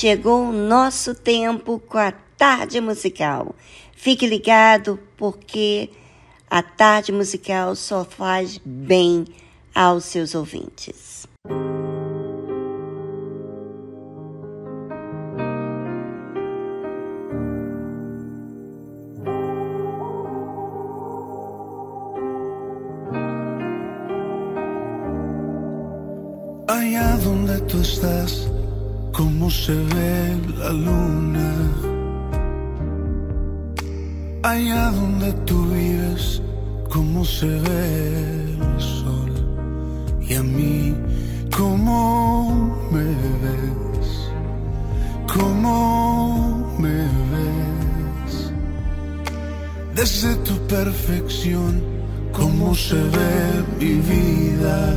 Chegou o nosso tempo com a tarde musical. Fique ligado porque a tarde musical só faz bem aos seus ouvintes. Allá donde tú estás cómo se ve la luna. Allá donde tú vives, cómo se ve el sol. Y a mí, cómo me ves, cómo me ves. Desde tu perfección, cómo se ve mi vida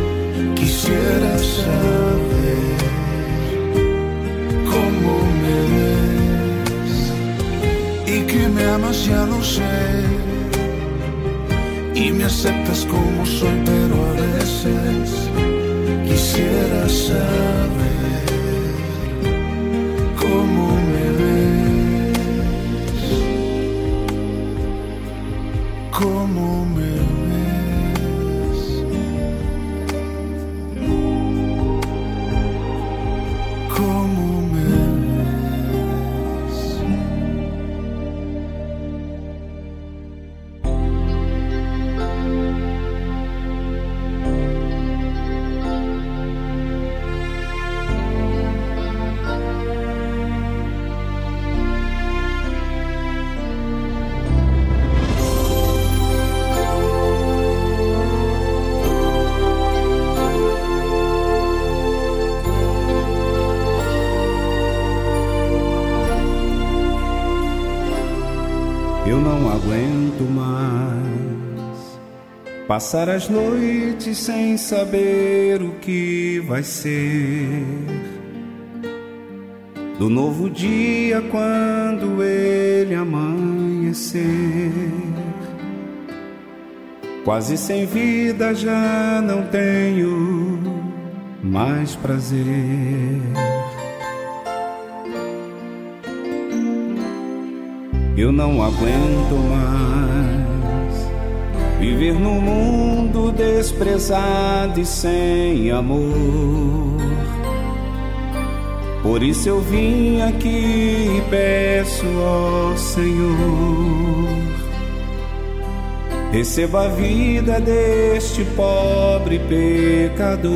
quisiera saber cómo me ves y que me amas, ya lo sé. Y me aceptas como soy, pero a veces quisiera saber passar as noites sem saber o que vai ser do novo dia quando ele amanhecer. Quase sem vida já não tenho mais prazer. Eu não aguento mais viver num mundo desprezado e sem amor. Por isso eu vim aqui e peço ao Senhor, receba a vida deste pobre pecador.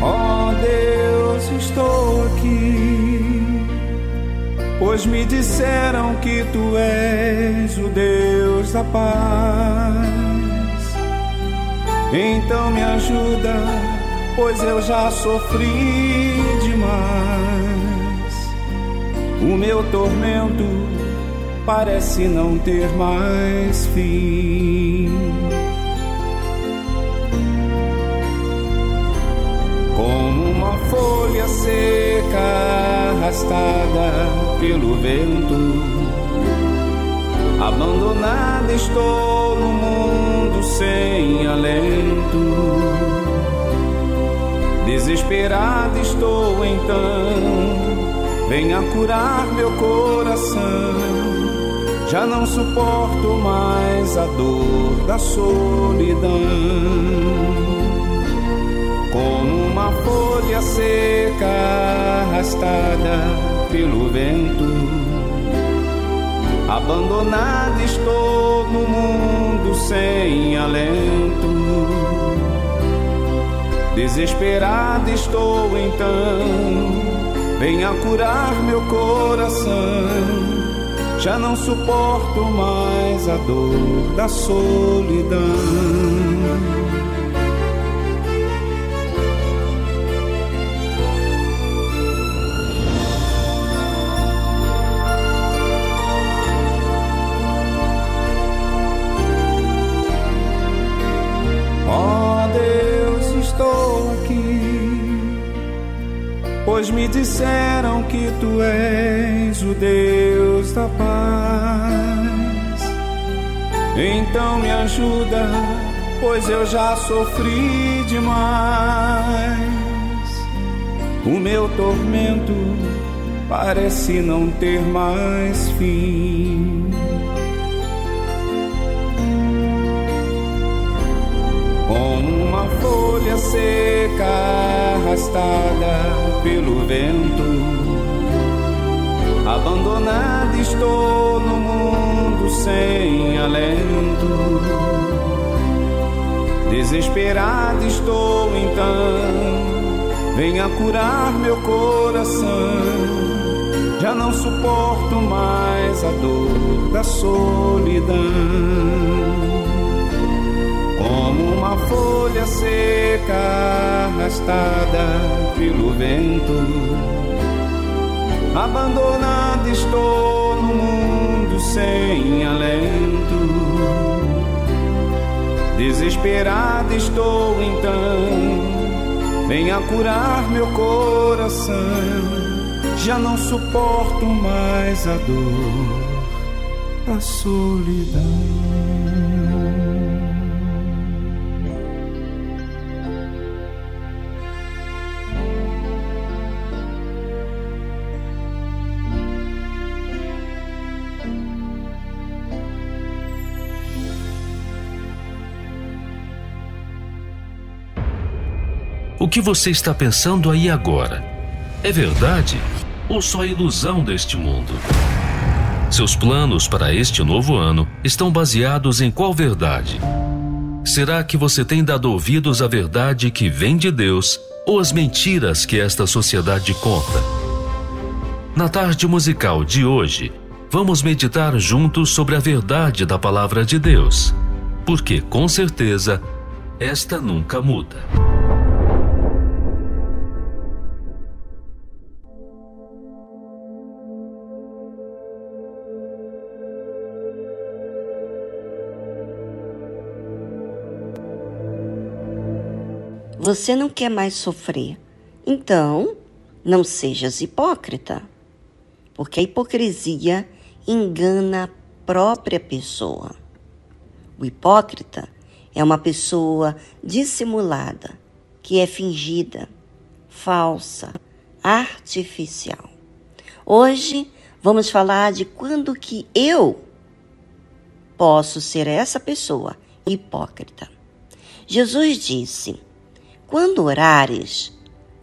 Ó Deus, estou aqui, pois me disseram que tu és o Deus da paz. Então me ajuda, pois eu já sofri demais. O meu tormento parece não ter mais fim. como uma folha seca arrastada pelo vento. Abandonada estou no mundo sem alento. Desesperado estou então, venha curar meu coração. Já não suporto mais a dor da solidão como uma folha seca arrastada pelo vento. Abandonado estou no mundo sem alento. Desesperado estou então, venha curar meu coração. Já não suporto mais a dor da solidão. Pois me disseram que tu és o Deus da paz. Então me ajuda, pois eu já sofri demais. O meu tormento parece não ter mais fim. Folha seca arrastada pelo vento, abandonada estou no mundo sem alento. Desesperado estou então, venha curar meu coração já não suporto mais a dor da solidão. Como uma folha seca arrastada pelo vento, abandonado estou no mundo sem alento. Desesperado estou então, venha curar meu coração já não suporto mais a dor, a solidão. Que você está pensando aí agora? É verdade? ou só ilusão deste mundo? Seus planos para este novo ano estão baseados em qual verdade? Será que você tem dado ouvidos à verdade que vem de Deus ou às mentiras que esta sociedade conta? Na tarde musical de hoje, vamos meditar juntos sobre a verdade da palavra de Deus, porque com certeza esta nunca muda. Você não quer mais sofrer. Então, não sejas hipócrita, porque a hipocrisia engana a própria pessoa. O hipócrita é uma pessoa dissimulada, que é fingida, falsa, artificial. Hoje vamos falar de quando que eu posso ser essa pessoa hipócrita. Jesus disse: quando orares,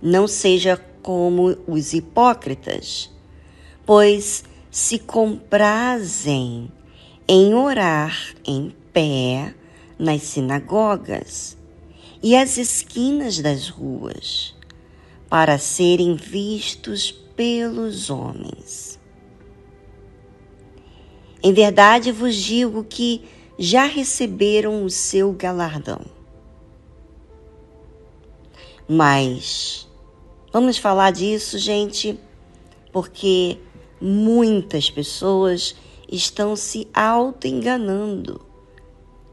não seja como os hipócritas, pois se comprazem em orar em pé nas sinagogas e às esquinas das ruas, para serem vistos pelos homens. Em verdade vos digo que já receberam o seu galardão. Mas vamos falar disso, gente, porque muitas pessoas estão se auto-enganando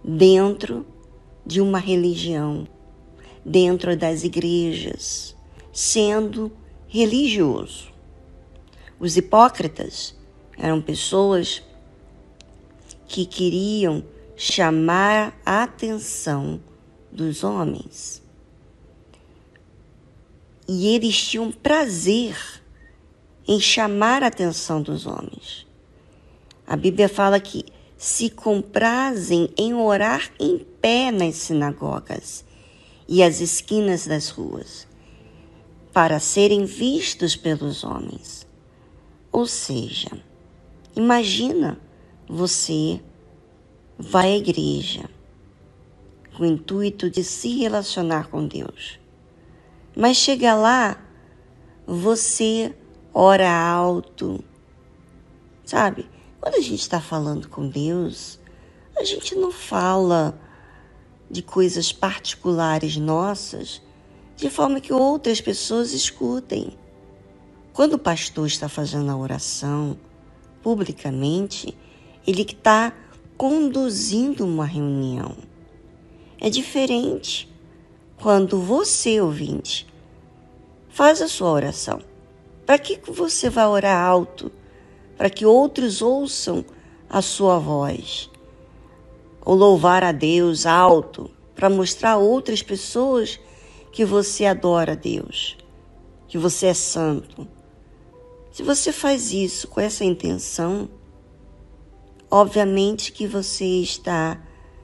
dentro de uma religião, dentro das igrejas, sendo religioso. Os hipócritas eram pessoas que queriam chamar a atenção dos homens e eles tinham prazer em chamar a atenção dos homens. A Bíblia fala que se comprazem em orar em pé nas sinagogas e as esquinas das ruas, para serem vistos pelos homens. Ou seja, imagina você vai à igreja com o intuito de se relacionar com Deus mas chega lá, você ora alto. Sabe? Quando a gente está falando com Deus, a gente não fala de coisas particulares nossas de forma que outras pessoas escutem. Quando o pastor está fazendo a oração publicamente, ele está conduzindo uma reunião. É diferente quando você, ouvinte, faz a sua oração. Para que você vai orar alto? Para que outros ouçam a sua voz. Ou louvar a Deus alto, para mostrar a outras pessoas que você adora a Deus, que você é santo. Se você faz isso com essa intenção, obviamente que você está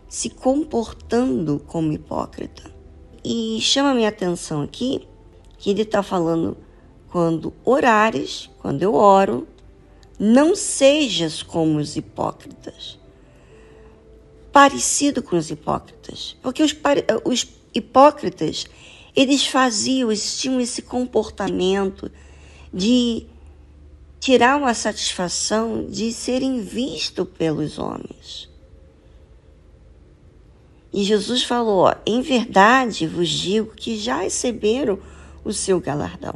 se comportando como hipócrita. E chama minha atenção aqui que ele está falando quando orares, quando eu oro, não sejas como os hipócritas. Parecido com os hipócritas. Porque os, os hipócritas, eles faziam, eles tinham esse comportamento de tirar uma satisfação de serem vistos pelos homens. E Jesus falou: Em verdade vos digo que já receberam o seu galardão.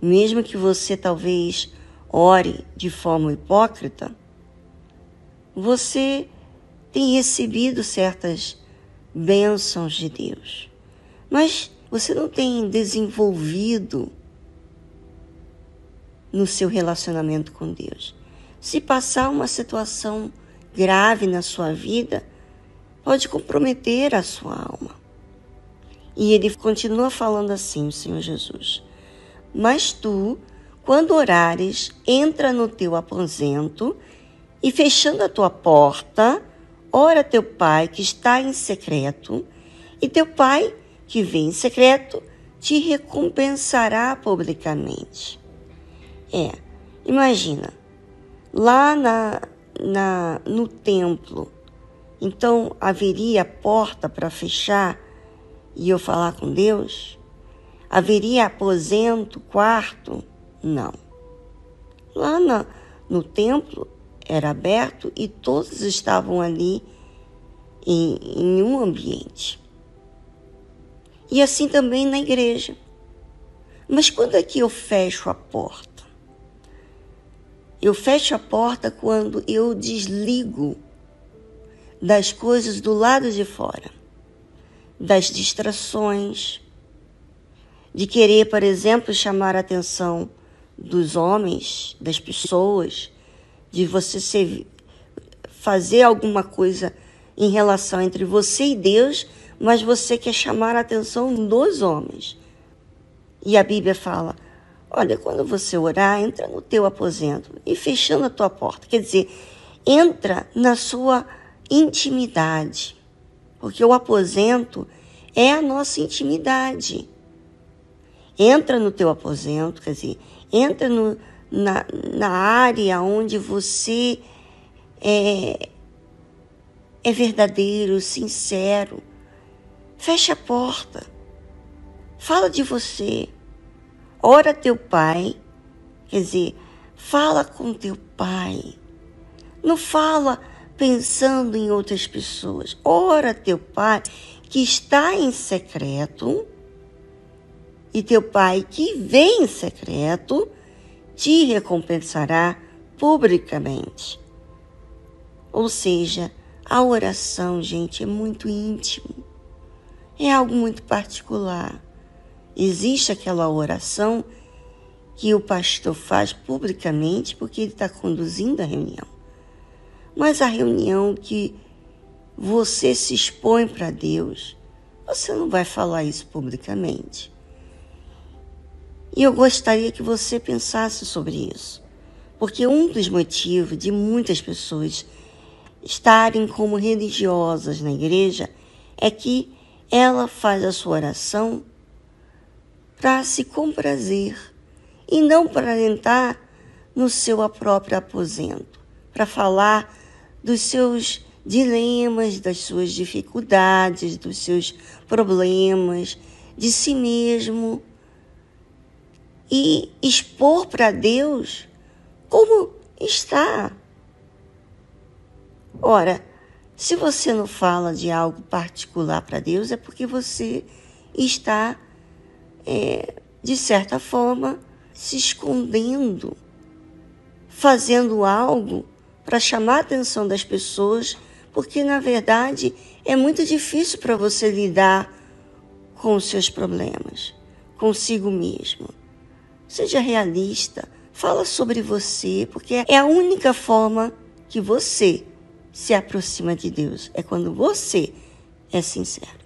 Mesmo que você talvez ore de forma hipócrita, você tem recebido certas bênçãos de Deus, mas você não tem desenvolvido no seu relacionamento com Deus. Se passar uma situação grave na sua vida, pode comprometer a sua alma. E ele continua falando assim, o Senhor Jesus: Mas tu, quando orares, entra no teu aposento e fechando a tua porta, ora teu pai que está em secreto, e teu pai que vem em secreto te recompensará publicamente. É, imagina, lá na, na, no templo, então haveria porta para fechar e eu falar com Deus? Haveria aposento, quarto? Não. Lá na, no templo era aberto e todos estavam ali em, em um ambiente. E assim também na igreja. Mas quando é que eu fecho a porta? Eu fecho a porta quando eu desligo das coisas do lado de fora, das distrações, de querer, por exemplo, chamar a atenção dos homens, das pessoas, de você ser, fazer alguma coisa em relação entre você e Deus, mas você quer chamar a atenção dos homens. E a Bíblia fala: olha, quando você orar, entra no teu aposento e fechando a tua porta. Quer dizer, entra na sua intimidade, porque o aposento é a nossa intimidade. Entra no teu aposento, quer dizer, entra no, na, na área onde você é, é verdadeiro, sincero. Fecha a porta. Fala de você. Ora teu pai. Quer dizer, fala com teu pai. Não fala pensando em outras pessoas. Ora teu pai que está em secreto e teu pai que vem em secreto te recompensará publicamente. Ou seja, a oração, gente, é muito íntimo. É algo muito particular. Existe aquela oração que o pastor faz publicamente porque ele está conduzindo a reunião. Mas a reunião que você se expõe para Deus, você não vai falar isso publicamente. E eu gostaria que você pensasse sobre isso, porque um dos motivos de muitas pessoas estarem como religiosas na igreja é que ela faz a sua oração para se comprazer e não para entrar no seu próprio aposento, para falar dos seus dilemas, das suas dificuldades, dos seus problemas, de si mesmo e expor para Deus como está. Ora, se você não fala de algo particular para Deus, é porque você está, é, de certa forma, se escondendo, fazendo algo para chamar a atenção das pessoas, porque na verdade é muito difícil para você lidar com os seus problemas, consigo mesmo. Seja realista. Fala sobre você, porque é a única forma que você se aproxima de Deus. É quando você é sincero.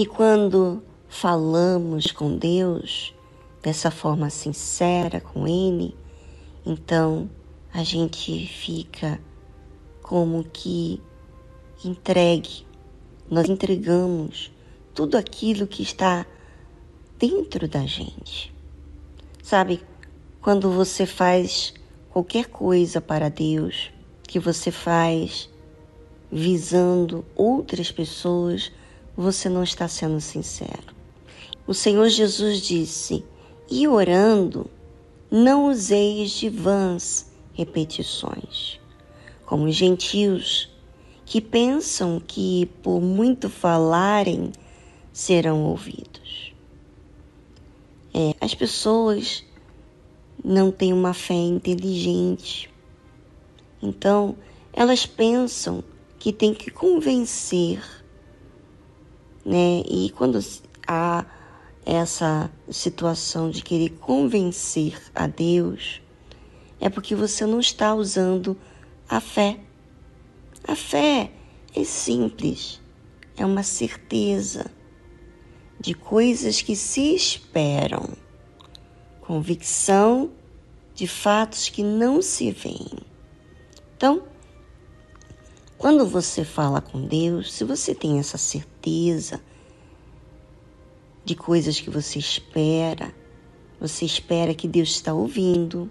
E quando falamos com Deus dessa forma sincera com Ele, então a gente fica como que entregue, nós entregamos tudo aquilo que está dentro da gente. Sabe, quando você faz qualquer coisa para Deus, que você faz visando outras pessoas, você não está sendo sincero. O Senhor Jesus disse: E orando, não useis de vãs repetições, como os gentios, que pensam que por muito falarem serão ouvidos. É, as pessoas não têm uma fé inteligente, então elas pensam que tem que convencer né? E quando há essa situação de querer convencer a Deus, é porque você não está usando a fé. A fé é simples, é uma certeza de coisas que se esperam, convicção de fatos que não se veem. Então, quando você fala com Deus, se você tem essa certeza de coisas que você espera, você espera que Deus está ouvindo,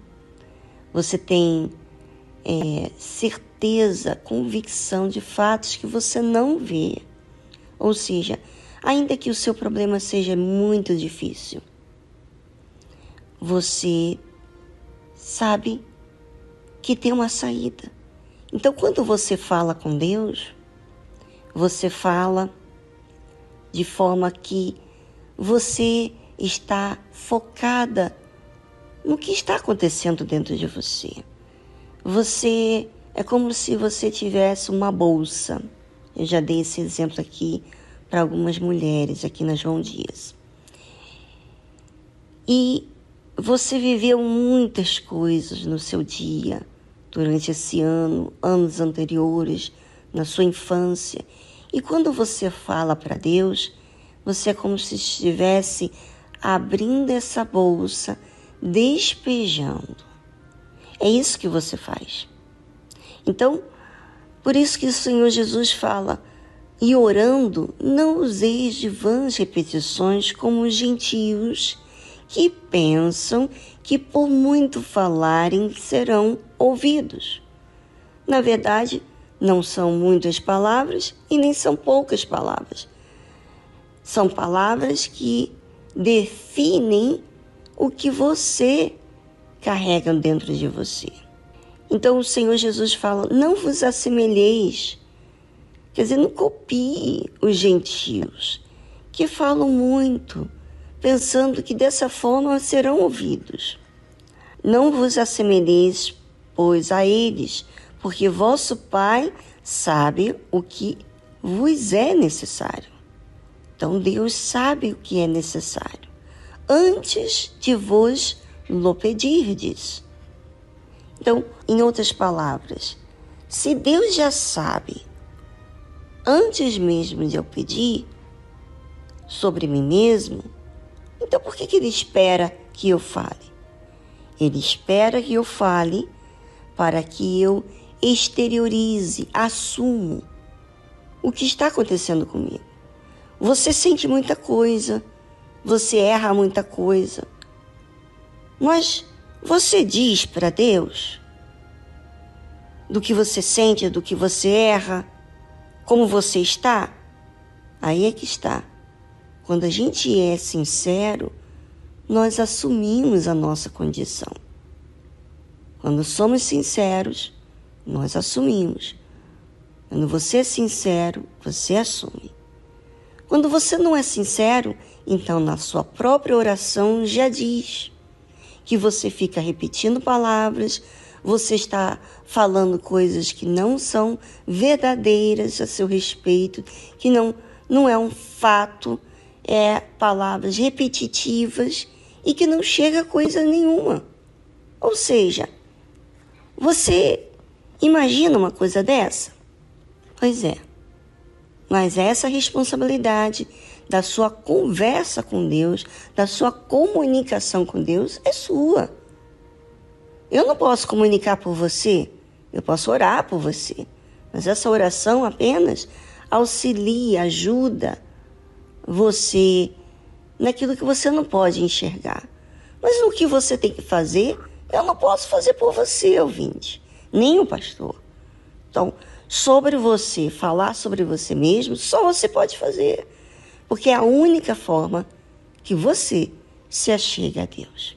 você tem é, certeza, convicção de fatos que você não vê. Ou seja, ainda que o seu problema seja muito difícil, você sabe que tem uma saída. Então, quando você fala com Deus, você fala de forma que você está focada no que está acontecendo dentro de você. Você é como se você tivesse uma bolsa. Eu já dei esse exemplo aqui para algumas mulheres aqui na João Dias. E você viveu muitas coisas no seu dia durante esse ano, anos anteriores, na sua infância. E quando você fala para Deus, você é como se estivesse abrindo essa bolsa, despejando. É isso que você faz. Então, por isso que o Senhor Jesus fala: e orando, não useis de vãs repetições como os gentios que pensam que por muito falarem serão ouvidos. Na verdade, não são muitas palavras e nem são poucas palavras. São palavras que definem o que você carrega dentro de você. Então o Senhor Jesus fala: não vos assemelheis, quer dizer, não copie os gentios, que falam muito, pensando que dessa forma serão ouvidos. Não vos assemelheis, pois, a eles, porque vosso Pai sabe o que vos é necessário. Então Deus sabe o que é necessário antes de vos lo pedirdes. Então, em outras palavras, se Deus já sabe, antes mesmo de eu pedir sobre mim mesmo, então por que, que Ele espera que eu fale? Ele espera que eu fale para que eu exteriorize, assumo o que está acontecendo comigo. Você sente muita coisa, você erra muita coisa, mas você diz para Deus do que você sente, do que você erra, como você está? Aí é que está. Quando a gente é sincero, nós assumimos a nossa condição. Quando somos sinceros, nós assumimos. Quando você é sincero, você assume. Quando você não é sincero, então na sua própria oração já diz que você fica repetindo palavras, você está falando coisas que não são verdadeiras a seu respeito, que não, não é um fato, é palavras repetitivas e que não chega a coisa nenhuma. Ou seja, você imagina uma coisa dessa? Pois é. Mas essa responsabilidade da sua conversa com Deus, da sua comunicação com Deus, é sua. Eu não posso comunicar por você, eu posso orar por você, mas essa oração apenas auxilia, ajuda você naquilo que você não pode enxergar. Mas no que você tem que fazer, eu não posso fazer por você, ouvinte, nem o pastor. Então, sobre você, falar sobre você mesmo, só você pode fazer porque é a única forma que você se achega a Deus.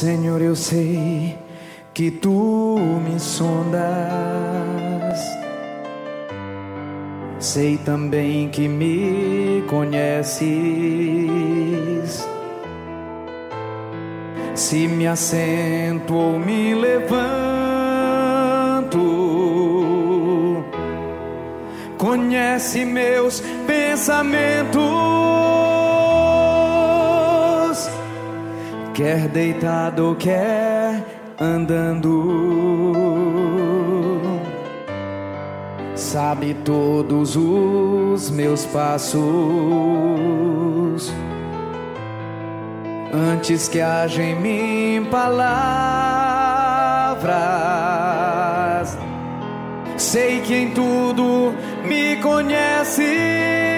Senhor, eu sei que tu me sondas. Sei também que me conheces. Se me assento ou me levanto, conhece meus pensamentos. Quer deitado, quer andando. Sabe todos os meus passos. Antes que haja em mim palavras, sei que em tudo me conhece.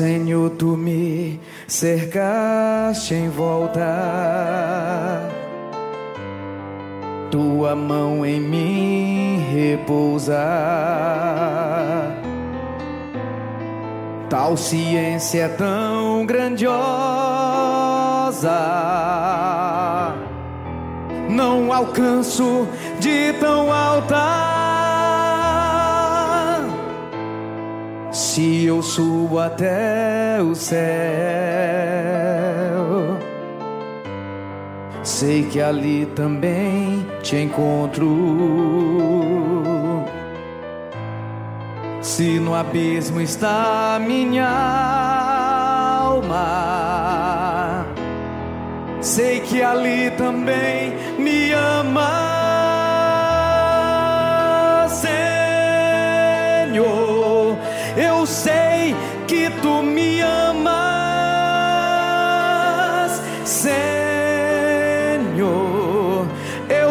Senhor, tu me cercaste em volta, tua mão em mim repousa. Tal ciência é tão grandiosa, não alcanço de tão alta Se eu subo até o céu, sei que ali também te encontro. Se no abismo está minha alma, sei que ali também me ama.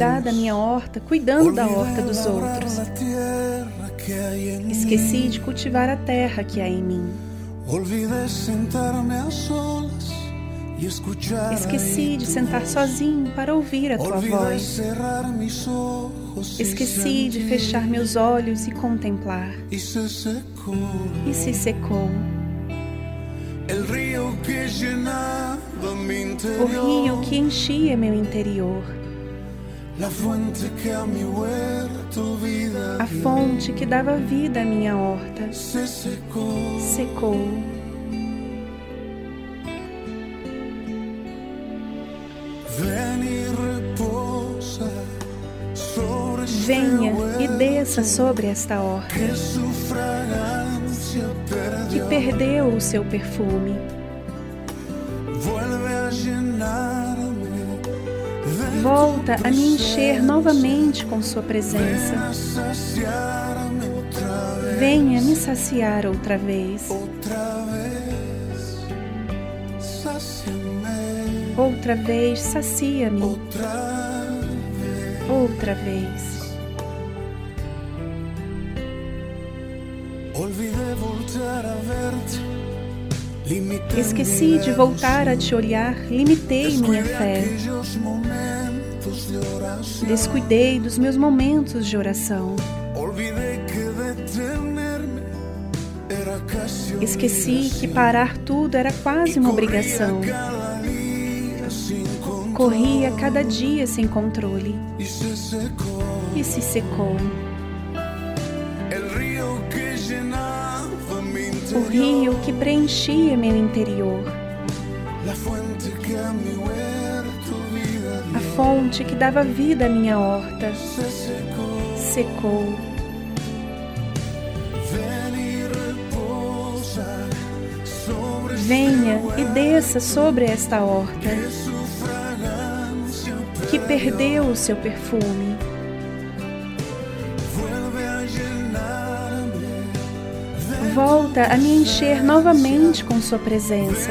cuidar da minha horta, cuidando da horta dos outros. Esqueci de cultivar a terra que há em mim. Esqueci de sentar sozinho para ouvir a tua voz. Esqueci de fechar meus olhos e contemplar. E se secou. O rio que enchia meu interior. A fonte que dava vida à minha horta secou. Venha e desça sobre esta horta que perdeu o seu perfume. Volta a me encher novamente com Sua presença. Venha me saciar outra vez. Outra vez, sacia-me. Outra vez. Esqueci de voltar a te olhar, limitei minha fé. Descuidei dos meus momentos de oração. Esqueci que parar tudo era quase uma obrigação. Corria cada dia sem controle e se secou. O rio que preenchia meu interior fonte que dava vida à minha horta secou. Venha e desça sobre esta horta que perdeu o seu perfume. Volta a me encher novamente com Sua presença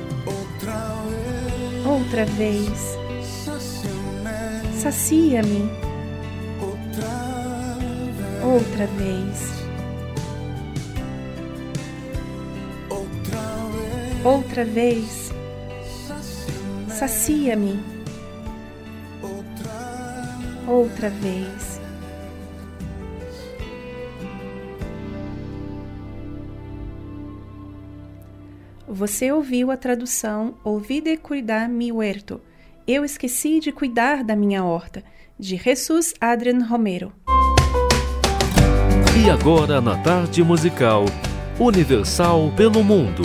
Outra vez. Sacia-me. Outra vez. Outra vez. Sacia-me. Outra vez. Você ouviu a tradução Ouvi de cuidar mi huerto. Eu esqueci de cuidar da minha horta, de Jesus Adrian Romero. E agora na tarde musical, Universal pelo Mundo.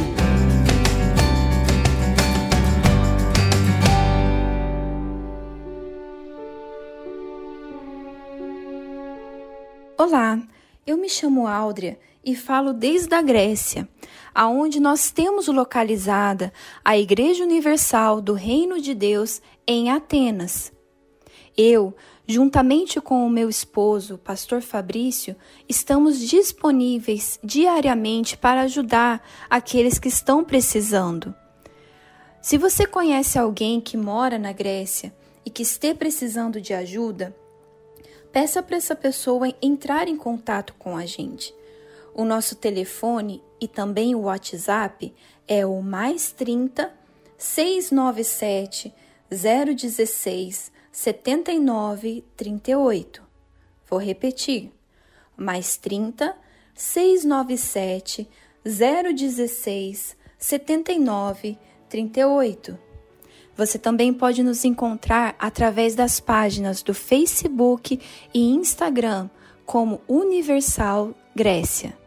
Olá, eu me chamo Áudria e falo desde a Grécia aonde nós temos localizada a Igreja Universal do Reino de Deus em Atenas. Eu, juntamente com o meu esposo, pastor Fabrício, estamos disponíveis diariamente para ajudar aqueles que estão precisando. Se você conhece alguém que mora na Grécia e que esteja precisando de ajuda, peça para essa pessoa entrar em contato com a gente. O nosso telefone e também o WhatsApp é o mais 30 697 016 79 38. Vou repetir. Mais 30 697 016 79 38. Você também pode nos encontrar através das páginas do Facebook e Instagram como Universal Grécia.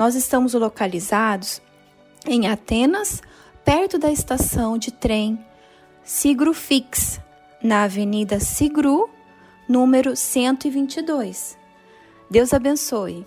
Nós estamos localizados em Atenas, perto da estação de trem Sigru Fix, na Avenida Sigru, número 122. Deus abençoe.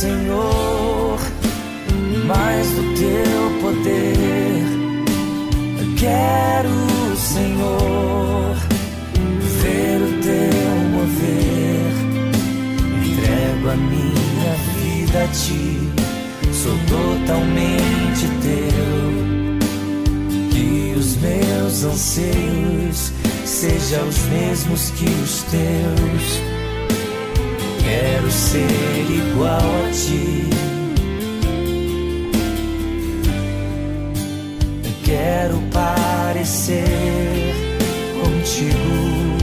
Senhor, mais do teu poder. Eu quero, Senhor, ver o teu mover. Entrego a minha vida a ti, sou totalmente teu. Que os meus anseios sejam os mesmos que os teus quero ser igual a ti. Quero parecer contigo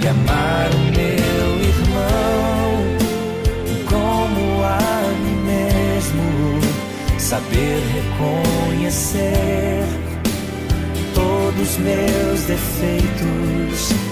e amar o meu irmão como a mim mesmo, saber reconhecer todos meus defeitos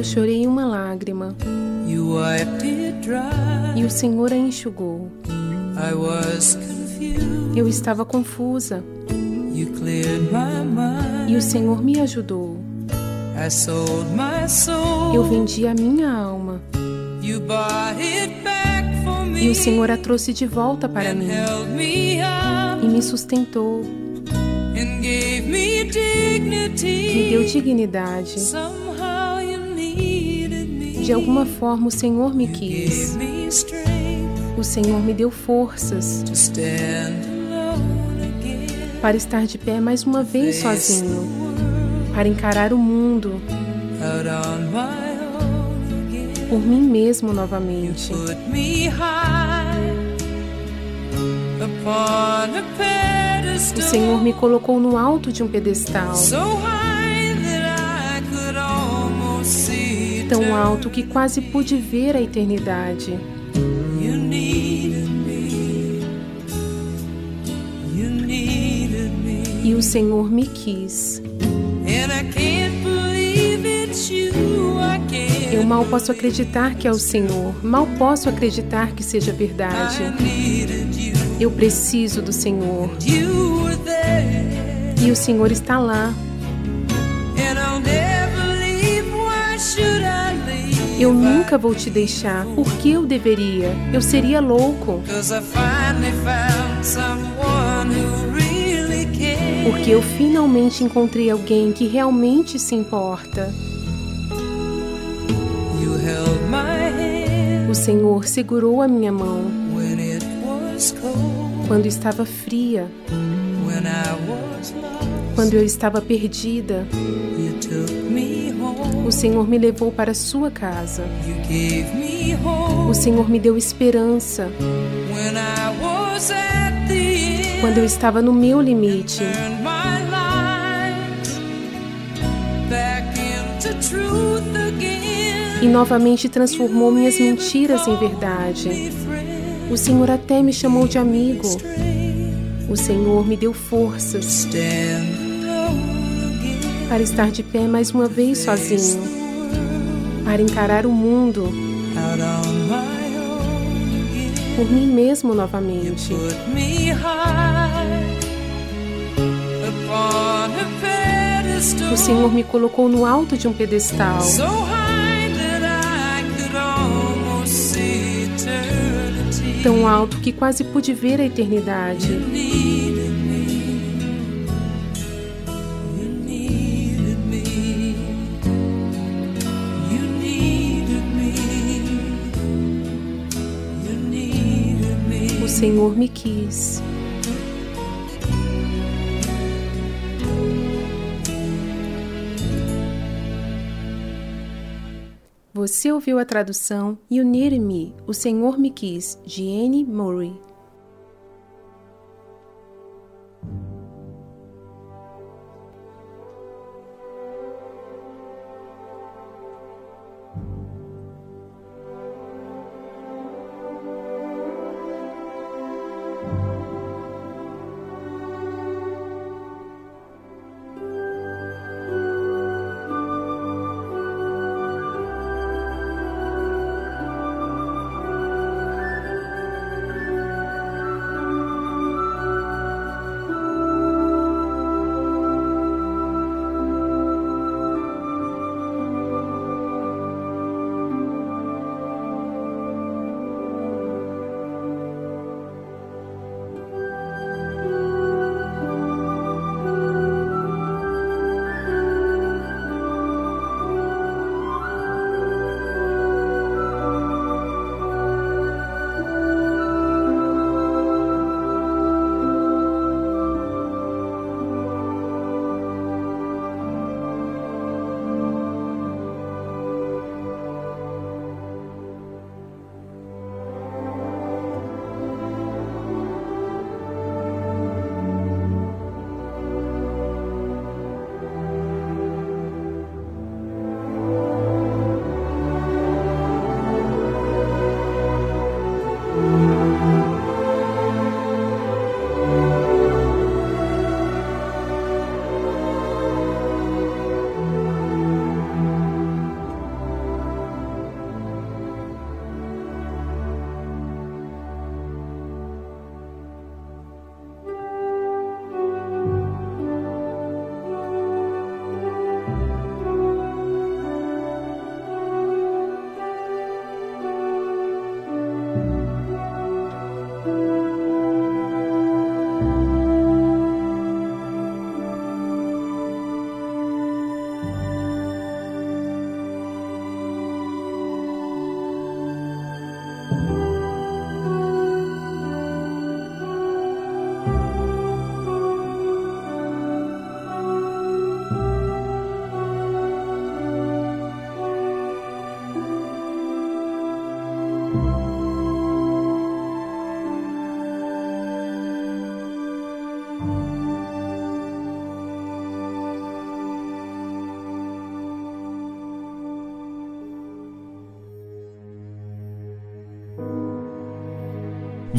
Eu chorei uma lágrima. E o Senhor a enxugou. Eu estava confusa. E o Senhor me ajudou. Eu vendi a minha alma. E o Senhor a trouxe de volta para mim. E me sustentou. Me deu dignidade. De alguma forma o Senhor me quis. O Senhor me deu forças para estar de pé mais uma vez sozinho, para encarar o mundo por mim mesmo novamente. O Senhor me colocou no alto de um pedestal, tão alto que quase pude ver a eternidade. E o Senhor me quis. Eu mal posso acreditar que é o Senhor, mal posso acreditar que seja verdade. Eu preciso do Senhor. E o Senhor está lá. Eu nunca vou te deixar. Por que eu deveria? Eu seria louco. Porque eu finalmente encontrei alguém que realmente se importa. O Senhor segurou a minha mão quando estava fria, quando eu estava perdida. O Senhor me levou para sua casa. O Senhor me deu esperança. Quando eu estava no meu limite. E novamente transformou minhas mentiras em verdade. O Senhor até me chamou de amigo. O Senhor me deu forças para estar de pé mais uma vez sozinho, para encarar o mundo por mim mesmo novamente. O Senhor me colocou no alto de um pedestal. Tão alto que quase pude ver a eternidade. Senhor me quis. Você ouviu a tradução You Need Me, O Senhor Me Quis, de Anne Murray.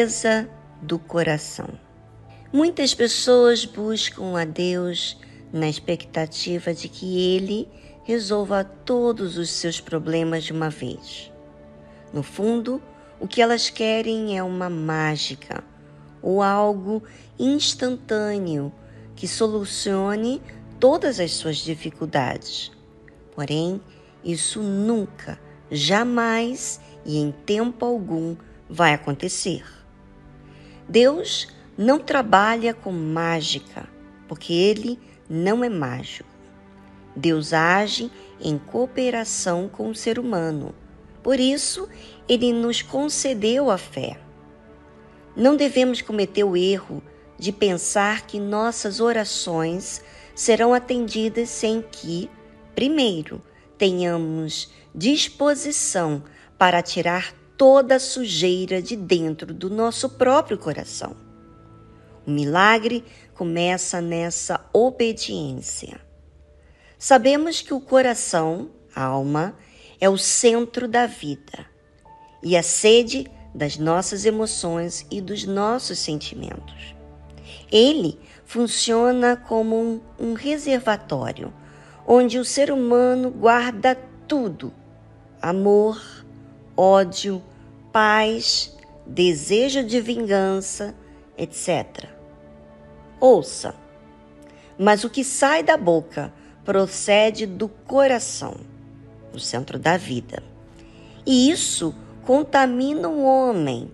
Limpeza do coração. Muitas pessoas buscam a Deus na expectativa de que Ele resolva todos os seus problemas de uma vez. No fundo, o que elas querem é uma mágica ou algo instantâneo que solucione todas as suas dificuldades. Porém, isso nunca, jamais e em tempo algum vai acontecer. Deus não trabalha com mágica, porque Ele não é mágico. Deus age em cooperação com o ser humano. Por isso, Ele nos concedeu a fé. Não devemos cometer o erro de pensar que nossas orações serão atendidas sem que, primeiro, tenhamos disposição para tirar toda a sujeira de dentro do nosso próprio coração. O milagre começa nessa obediência. Sabemos que o coração, a alma, é o centro da vida e a sede das nossas emoções e dos nossos sentimentos. Ele funciona como um, um reservatório onde o ser humano guarda tudo: amor, ódio, paz, desejo de vingança, etc. Ouça, mas o que sai da boca procede do coração, o centro da vida. E isso contamina o homem,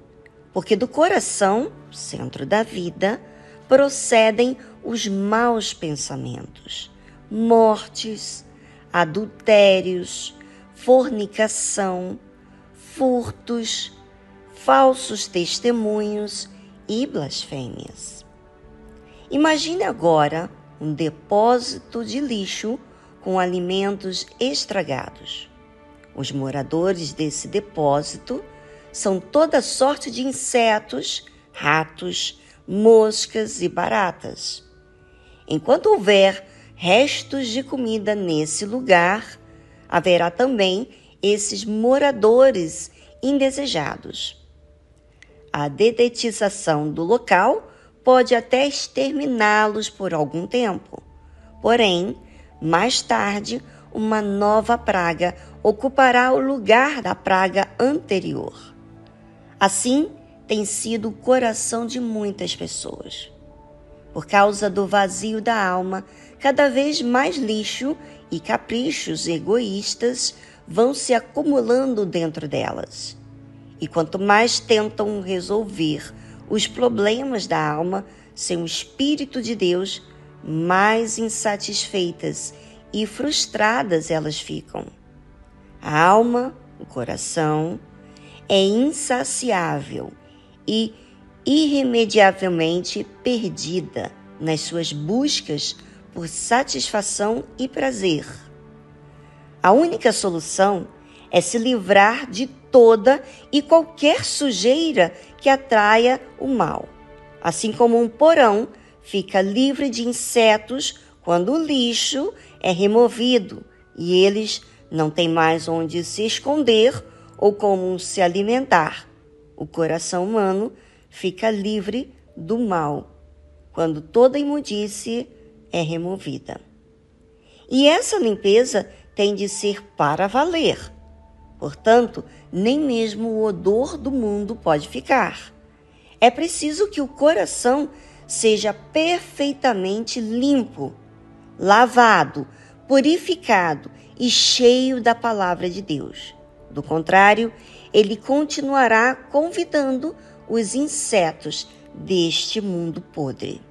porque do coração, centro da vida, procedem os maus pensamentos, mortes, adultérios, fornicação, furtos, falsos testemunhos e blasfêmias. Imagine agora um depósito de lixo com alimentos estragados. Os moradores desse depósito são toda sorte de insetos, ratos, moscas e baratas. Enquanto houver restos de comida nesse lugar, haverá também esses moradores indesejados. A dedetização do local pode até exterminá-los por algum tempo. Porém, mais tarde, uma nova praga ocupará o lugar da praga anterior. Assim, tem sido o coração de muitas pessoas. Por causa do vazio da alma, cada vez mais lixo e caprichos egoístas vão se acumulando dentro delas. E quanto mais tentam resolver os problemas da alma sem o Espírito de Deus, mais insatisfeitas e frustradas elas ficam. A alma, o coração, é insaciável e irremediavelmente perdida nas suas buscas por satisfação e prazer a única solução é se livrar de toda e qualquer sujeira que atraia o mal. Assim como um porão fica livre de insetos quando o lixo é removido e eles não têm mais onde se esconder ou como se alimentar. O coração humano fica livre do mal quando toda imundície é removida. E essa limpeza tem de ser para valer. Portanto, nem mesmo o odor do mundo pode ficar. É preciso que o coração seja perfeitamente limpo, lavado, purificado e cheio da palavra de Deus. Do contrário, ele continuará convidando os insetos deste mundo podre.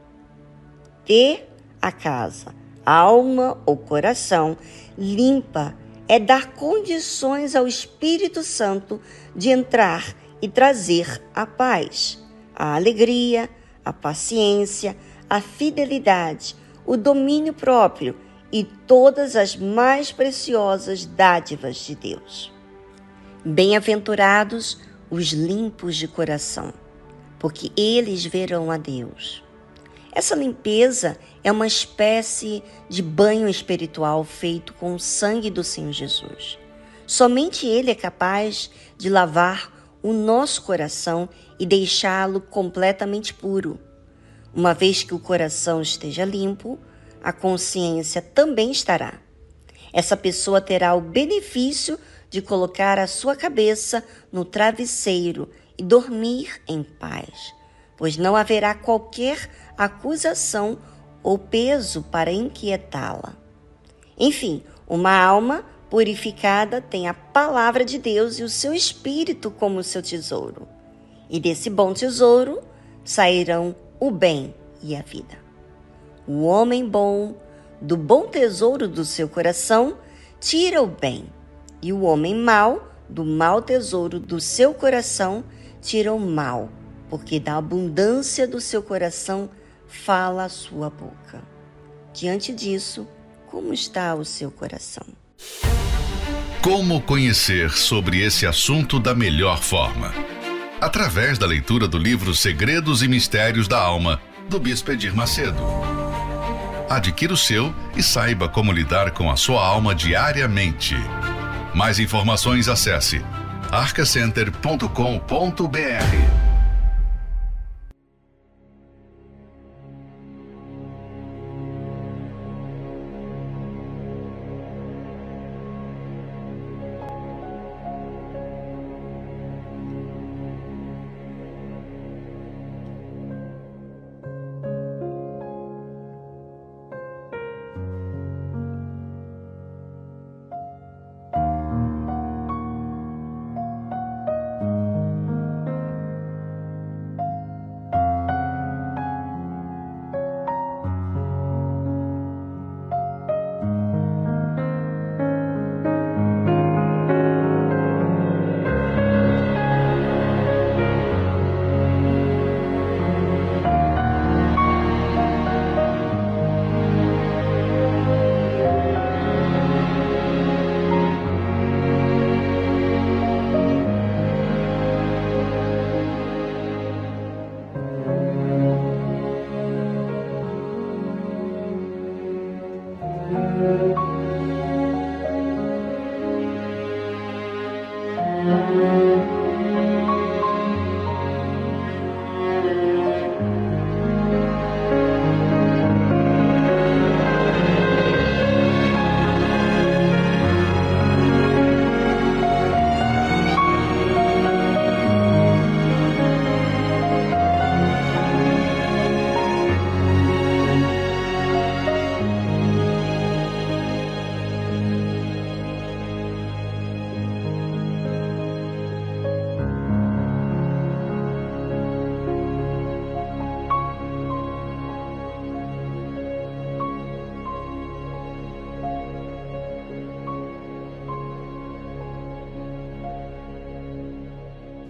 Ter a casa, alma ou coração limpa é dar condições ao Espírito Santo de entrar e trazer a paz, a alegria, a paciência, a fidelidade, o domínio próprio e todas as mais preciosas dádivas de Deus. Bem-aventurados os limpos de coração, porque eles verão a Deus. Essa limpeza é uma espécie de banho espiritual feito com o sangue do Senhor Jesus. Somente Ele é capaz de lavar o nosso coração e deixá-lo completamente puro. Uma vez que o coração esteja limpo, a consciência também estará. Essa pessoa terá o benefício de colocar a sua cabeça no travesseiro e dormir em paz, pois não haverá qualquer acusação ou peso para inquietá-la. Enfim, uma alma purificada tem a palavra de Deus e o seu espírito como seu tesouro. E desse bom tesouro sairão o bem e a vida. O homem bom, do bom tesouro do seu coração, tira o bem, e o homem mau, do mau tesouro do seu coração, tira o mal, porque da abundância do seu coração fala a sua boca. Diante disso, como está o seu coração? Como conhecer sobre esse assunto da melhor forma? Através da leitura do livro Segredos e Mistérios da Alma, do Bispo Edir Macedo. Adquira o seu e saiba como lidar com a sua alma diariamente. Mais informações acesse arcacenter.com.br.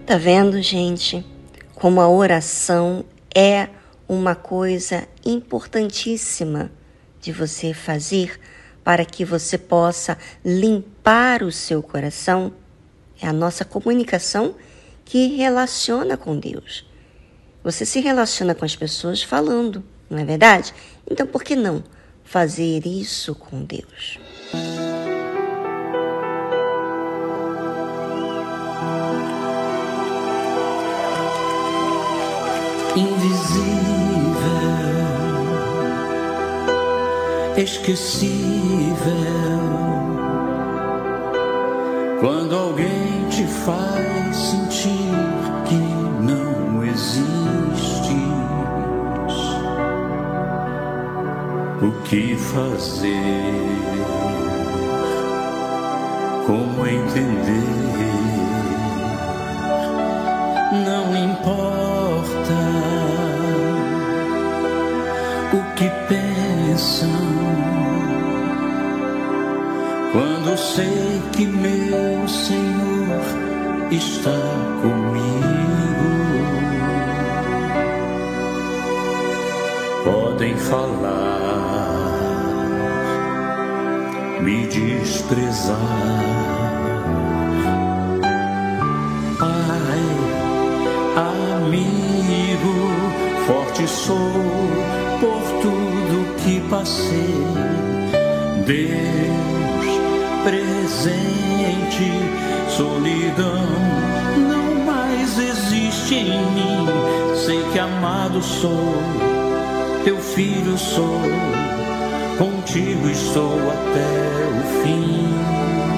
Tá vendo, gente? Como a oração é uma coisa importantíssima de você fazer para que você possa limpar o seu coração. É a nossa comunicação que relaciona com Deus. Você se relaciona com as pessoas falando, não é verdade? Então, por que não fazer isso com Deus? Invisível, esquecível. Quando alguém te faz sentir que não existes, o que fazer? Como entender? Não importa que pensam quando sei que meu Senhor está comigo. Podem falar, me desprezar. Pai, amigo, forte sou por tudo que passei. Deus presente, solidão não mais existe em mim. Sei que amado sou, teu filho sou, contigo estou até o fim.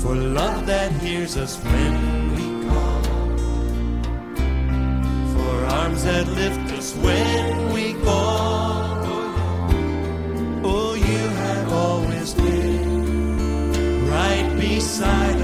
for love that hears us when we call, for arms that lift us when we fall. Oh, you have always been right beside us.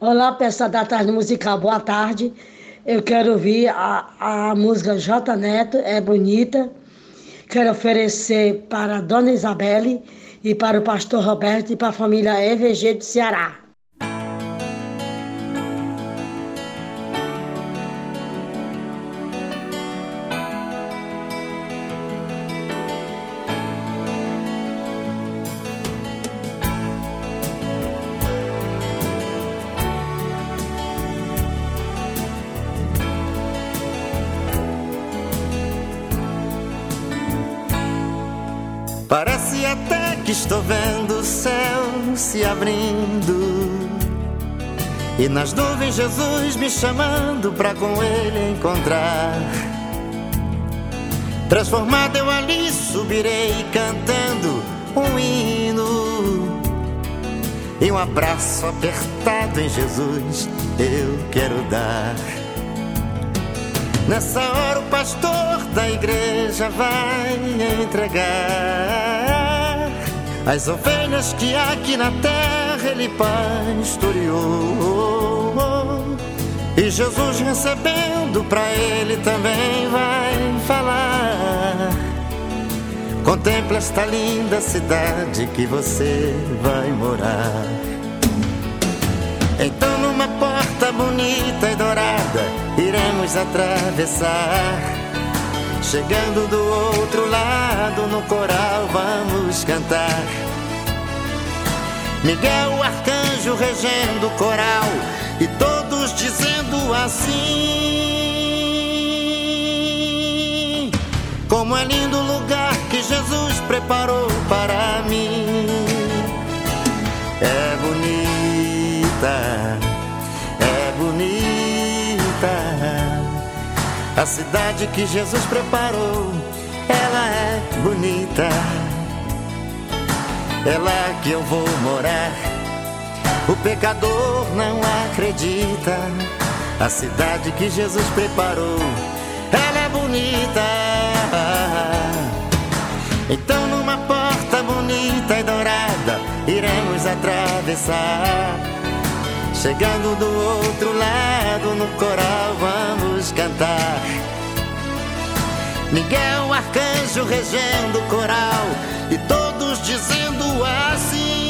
Olá, peça da tarde musical, boa tarde. Eu quero ouvir a, a música J Neto, é bonita. Quero oferecer para a Dona Isabelle e para o pastor Roberto e para a família EVG do Ceará. Se abrindo. E nas nuvens Jesus me chamando pra com ele encontrar. Transformado eu ali subirei cantando um hino. E um abraço apertado em Jesus eu quero dar. Nessa hora o pastor da igreja vai entregar as ovelhas que aqui na terra ele pastoreou. E Jesus recebendo pra ele também vai falar. Contemple esta linda cidade que você vai morar. Então numa porta bonita e dourada iremos atravessar. Chegando do outro lado no coral vamos cantar. Miguel arcanjo regendo o coral e todos dizendo assim: Como é lindo o lugar que Jesus preparou para mim. É bonita, A cidade que Jesus preparou, ela é bonita. É lá que eu vou morar. O pecador não acredita. A cidade que Jesus preparou, ela é bonita. Então, numa porta bonita e dourada, iremos atravessar. Chegando do outro lado, no coral vamos cantar. Miguel, arcanjo, regendo o coral, e todos dizendo assim: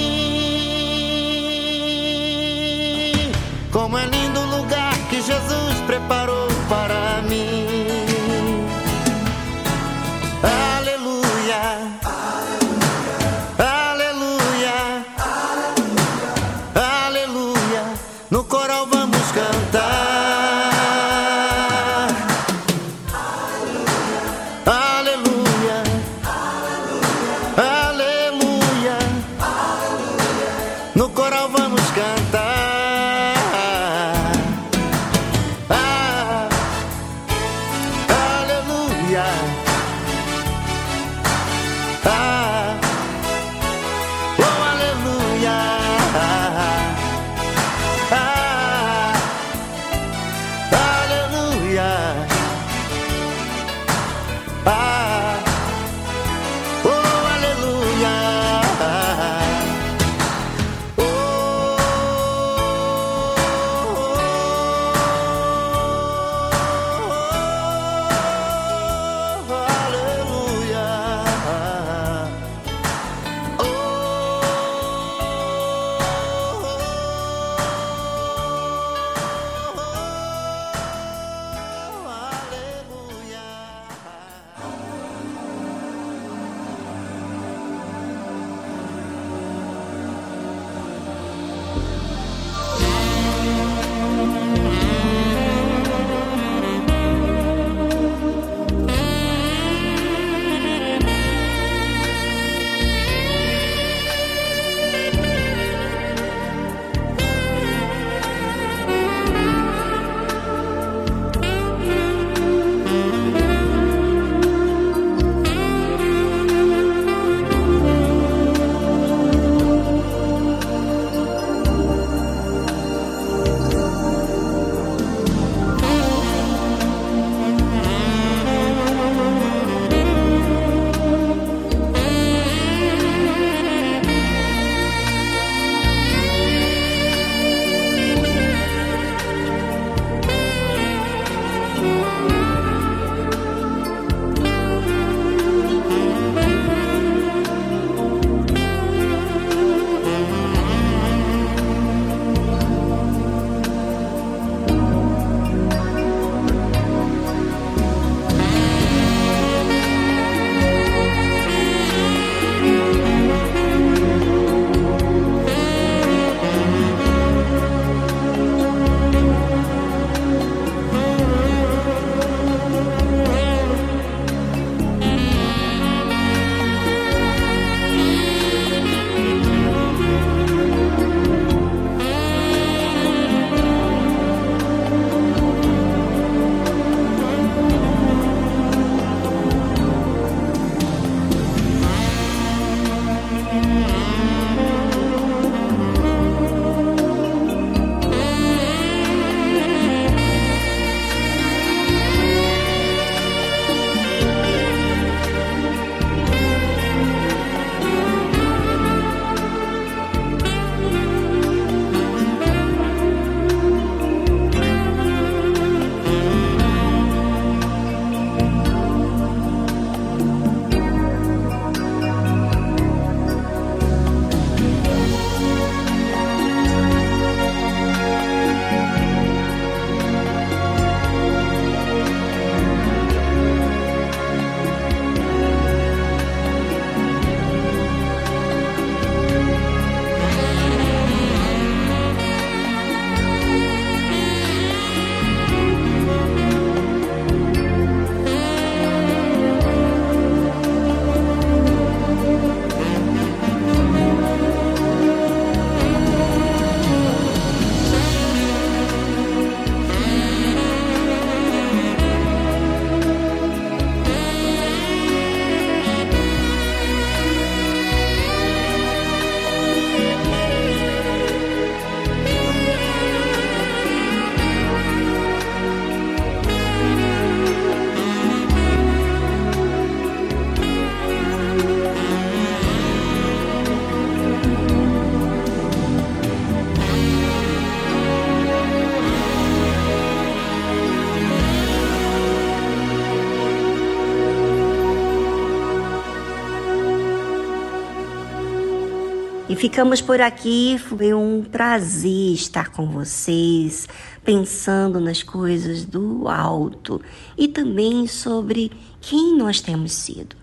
ficamos por aqui. Foi um prazer estar com vocês, pensando nas coisas do alto e também sobre quem nós temos sido.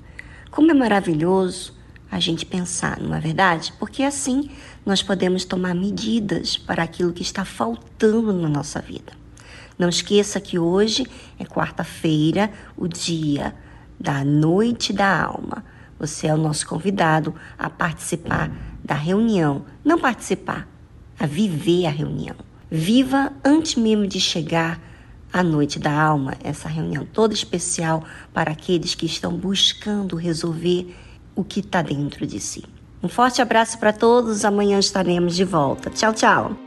Como é maravilhoso a gente pensar, não é verdade? Porque assim nós podemos tomar medidas para aquilo que está faltando na nossa vida. Não esqueça que hoje é quarta-feira, o dia da noite da alma. Você é o nosso convidado a participar da reunião. Não participar, a viver a reunião. Viva antes mesmo de chegar a noite da alma, essa reunião toda especial para aqueles que estão buscando resolver o que está dentro de si. Um forte abraço para todos. Amanhã estaremos de volta. Tchau, tchau.